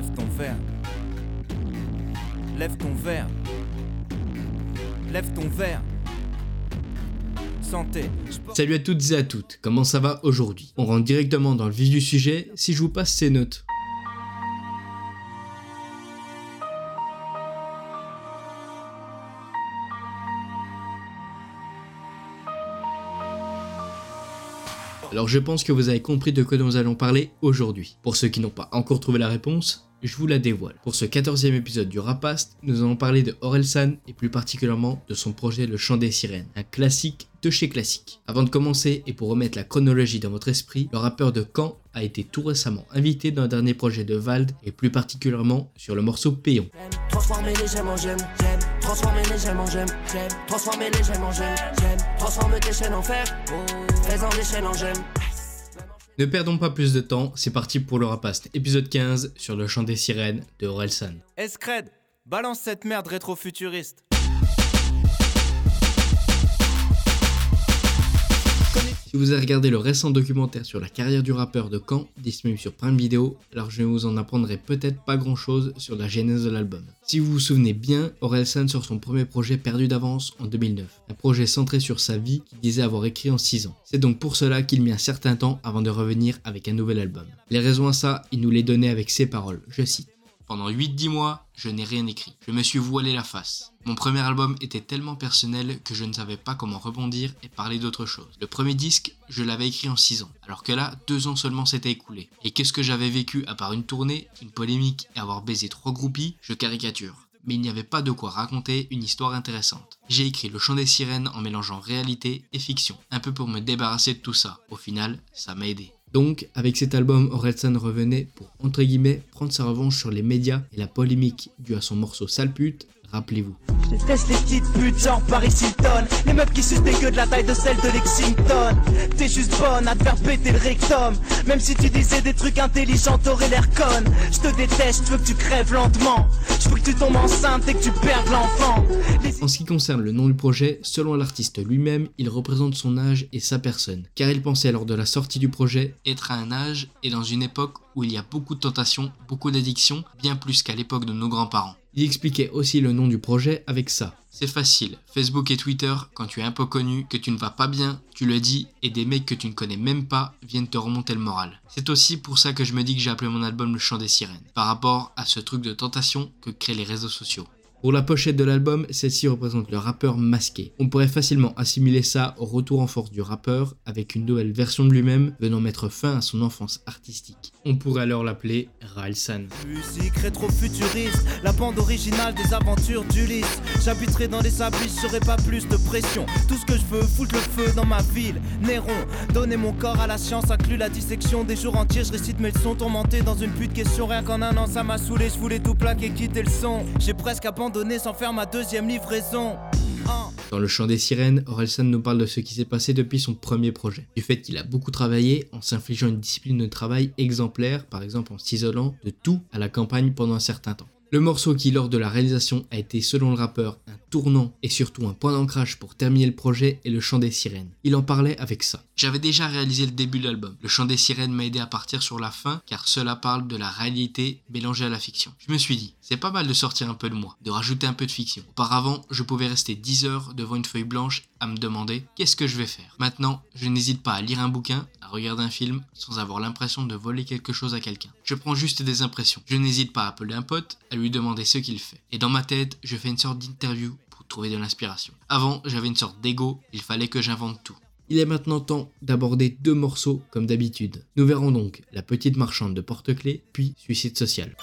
Lève ton verre. Lève ton verre. Lève ton verre. Santé. Salut à toutes et à toutes, comment ça va aujourd'hui? On rentre directement dans le vif du sujet si je vous passe ces notes. Alors je pense que vous avez compris de quoi nous allons parler aujourd'hui. Pour ceux qui n'ont pas encore trouvé la réponse, je vous la dévoile. Pour ce 14e épisode du Rapast, nous allons parler de Orelsan et plus particulièrement de son projet Le Chant des Sirènes, un classique de chez classique. Avant de commencer et pour remettre la chronologie dans votre esprit, le rappeur de Caen a été tout récemment invité dans un dernier projet de Vald et plus particulièrement sur le morceau gemmes. Ne perdons pas plus de temps, c'est parti pour le rapaste. Épisode 15 sur le chant des sirènes de Orelsan. Escred, balance cette merde rétro-futuriste. Si vous avez regardé le récent documentaire sur la carrière du rappeur de Caen, disponible sur Prime Video, alors je ne vous en apprendrai peut-être pas grand chose sur la genèse de l'album. Si vous vous souvenez bien, Orelsan sort son premier projet perdu d'avance en 2009, un projet centré sur sa vie qu'il disait avoir écrit en 6 ans. C'est donc pour cela qu'il mit un certain temps avant de revenir avec un nouvel album. Les raisons à ça, il nous les donnait avec ses paroles, je cite. Pendant 8-10 mois, je n'ai rien écrit. Je me suis voilé la face. Mon premier album était tellement personnel que je ne savais pas comment rebondir et parler d'autre chose. Le premier disque, je l'avais écrit en 6 ans, alors que là, 2 ans seulement s'étaient écoulés. Et qu'est-ce que j'avais vécu à part une tournée, une polémique et avoir baisé trois groupies Je caricature mais il n'y avait pas de quoi raconter une histoire intéressante. J'ai écrit Le chant des sirènes en mélangeant réalité et fiction, un peu pour me débarrasser de tout ça. Au final, ça m'a aidé. Donc, avec cet album, Orelsan revenait pour, entre guillemets, prendre sa revanche sur les médias et la polémique due à son morceau Sale pute, rappelez-vous. Je déteste les petites putes genre Paris Hilton. Les meufs qui sucent des gueules de la taille de celle de Lexington. T'es juste bonne à te faire péter le rectum. Même si tu disais des trucs intelligents t'aurais l'air conne. Je te déteste, je veux que tu crèves lentement. Je veux que tu tombes enceinte et que tu perdes l'enfant. En ce qui concerne le nom du projet, selon l'artiste lui-même, il représente son âge et sa personne. Car il pensait lors de la sortie du projet être à un âge et dans une époque où il y a beaucoup de tentations, beaucoup d'addictions, bien plus qu'à l'époque de nos grands-parents. Il expliquait aussi le nom du projet avec ça. C'est facile, Facebook et Twitter, quand tu es un peu connu, que tu ne vas pas bien, tu le dis, et des mecs que tu ne connais même pas viennent te remonter le moral. C'est aussi pour ça que je me dis que j'ai appelé mon album Le Chant des Sirènes, par rapport à ce truc de tentation que créent les réseaux sociaux. Pour la pochette de l'album, celle-ci représente le rappeur masqué. On pourrait facilement assimiler ça au retour en force du rappeur, avec une nouvelle version de lui-même venant mettre fin à son enfance artistique. On pourrait alors l'appeler Ralsan. Musique rétro-futuriste, la bande originale des aventures d'Ulysse. J'habiterai dans les abysses, j'aurai pas plus de pression. Tout ce que je veux, foutre le feu dans ma ville. Néron, donner mon corps à la science, inclut la dissection des jours entiers. Je récite mes leçons tourmentés dans une pute question. Rien qu'en un an, ça m'a saoulé, je voulais tout plaquer, quitter le son. J'ai presque abandonné Dans le chant des sirènes, Orelsan nous parle de ce qui s'est passé depuis son premier projet. Du fait qu'il a beaucoup travaillé en s'infligeant une discipline de travail exemplaire, par exemple en s'isolant de tout à la campagne pendant un certain temps. Le morceau qui, lors de la réalisation, a été selon le rappeur un tournant et surtout un point d'ancrage pour terminer le projet est le chant des sirènes. Il en parlait avec ça. J'avais déjà réalisé le début de l'album. Le chant des sirènes m'a aidé à partir sur la fin car cela parle de la réalité mélangée à la fiction. Je me suis dit, c'est pas mal de sortir un peu de moi, de rajouter un peu de fiction. Auparavant, je pouvais rester 10 heures devant une feuille blanche à me demander qu'est-ce que je vais faire? Maintenant, je n'hésite pas à lire un bouquin, regarder un film sans avoir l'impression de voler quelque chose à quelqu'un. Je prends juste des impressions. Je n'hésite pas à appeler un pote, à lui demander ce qu'il fait. Et dans ma tête, je fais une sorte d'interview pour trouver de l'inspiration. Avant, j'avais une sorte d'ego, il fallait que j'invente tout. Il est maintenant temps d'aborder deux morceaux comme d'habitude. Nous verrons donc La petite marchande de porte-clés, puis Suicide social.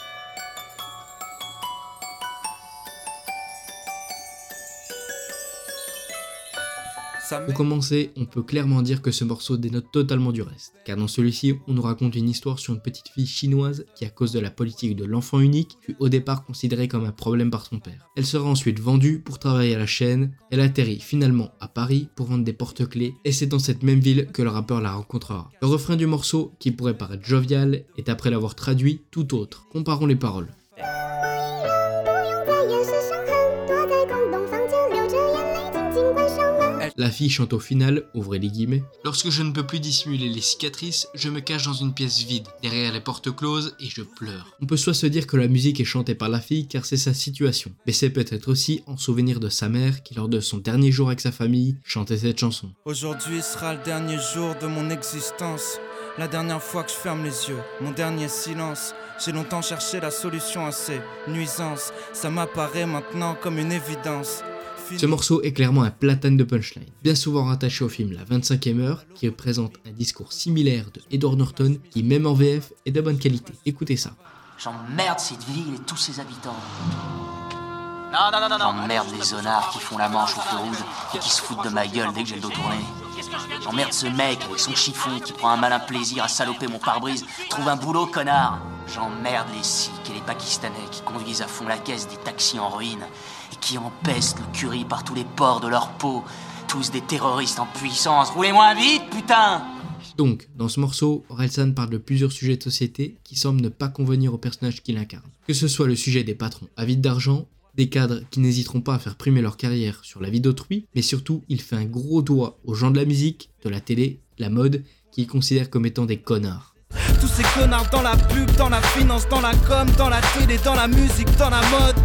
Pour commencer, on peut clairement dire que ce morceau dénote totalement du reste, car dans celui-ci, on nous raconte une histoire sur une petite fille chinoise qui, à cause de la politique de l'enfant unique, fut au départ considérée comme un problème par son père. Elle sera ensuite vendue pour travailler à la chaîne, elle atterrit finalement à Paris pour vendre des porte-clés, et c'est dans cette même ville que le rappeur la rencontrera. Le refrain du morceau, qui pourrait paraître jovial, est après l'avoir traduit tout autre. Comparons les paroles. La fille chante au final, ouvrez les guillemets. Lorsque je ne peux plus dissimuler les cicatrices, je me cache dans une pièce vide, derrière les portes closes, et je pleure. On peut soit se dire que la musique est chantée par la fille car c'est sa situation, mais c'est peut-être aussi en souvenir de sa mère qui lors de son dernier jour avec sa famille chantait cette chanson. Aujourd'hui sera le dernier jour de mon existence. La dernière fois que je ferme les yeux, mon dernier silence. J'ai longtemps cherché la solution à ces nuisances. Ça m'apparaît maintenant comme une évidence. Ce morceau est clairement un platane de punchline, bien souvent rattaché au film La 25e heure, qui présente un discours similaire de Edward Norton, qui même en VF est de bonne qualité. Écoutez ça. J'emmerde cette ville et tous ses habitants. Non, non, non, non, J'emmerde les zonards qui font la manche au feu rouge et qui se foutent de ma gueule dès que j'ai le dos tourné. J'emmerde ce mec avec son chiffon qui prend un malin plaisir à saloper mon pare-brise. Trouve un boulot, connard. J'emmerde les Sikhs et les Pakistanais qui conduisent à fond la caisse des taxis en ruine et qui empestent le curry par tous les pores de leur peau. Tous des terroristes en puissance. Roulez moins vite, putain donc, dans ce morceau, Orelsan parle de plusieurs sujets de société qui semblent ne pas convenir au personnage qu'il incarne. Que ce soit le sujet des patrons avides d'argent, des cadres qui n'hésiteront pas à faire primer leur carrière sur la vie d'autrui, mais surtout, il fait un gros doigt aux gens de la musique, de la télé, la mode, qu'il considère comme étant des connards. Ces connards dans la pub, dans la finance, dans la com, dans la télé, dans la musique, dans la mode.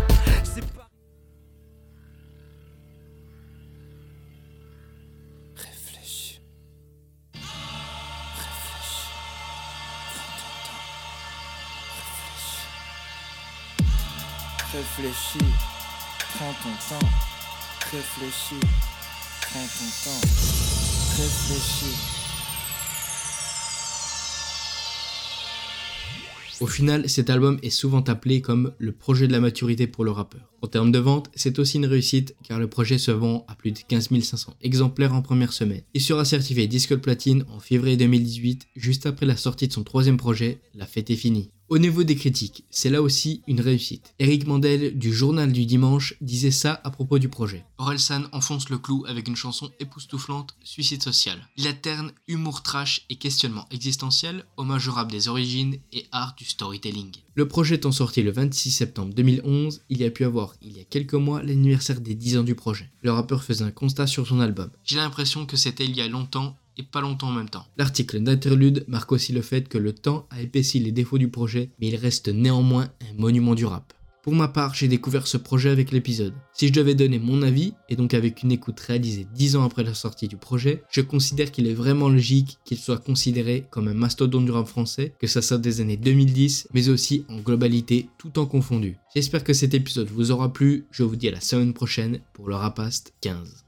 Réfléchis, prends ton temps. Réfléchis, prends ton temps. Réfléchis. Au final, cet album est souvent appelé comme le projet de la maturité pour le rappeur. En termes de vente, c'est aussi une réussite car le projet se vend à plus de 15 500 exemplaires en première semaine. Il sera certifié disque de platine en février 2018, juste après la sortie de son troisième projet, La fête est finie. Au niveau des critiques, c'est là aussi une réussite. Eric Mandel du Journal du Dimanche disait ça à propos du projet. Orelsan enfonce le clou avec une chanson époustouflante, Suicide social. Il alterne humour trash et questionnement existentiel, hommage au rap des origines et art du storytelling. Le projet étant sorti le 26 septembre 2011, il y a pu avoir, il y a quelques mois, l'anniversaire des 10 ans du projet. Le rappeur faisait un constat sur son album. J'ai l'impression que c'était il y a longtemps et pas longtemps en même temps. L'article d'interlude marque aussi le fait que le temps a épaissi les défauts du projet, mais il reste néanmoins un monument du rap. Pour ma part, j'ai découvert ce projet avec l'épisode. Si je devais donner mon avis, et donc avec une écoute réalisée 10 ans après la sortie du projet, je considère qu'il est vraiment logique qu'il soit considéré comme un mastodonte du rap français, que ça sorte des années 2010, mais aussi en globalité, tout en confondu. J'espère que cet épisode vous aura plu, je vous dis à la semaine prochaine pour le Rapast 15.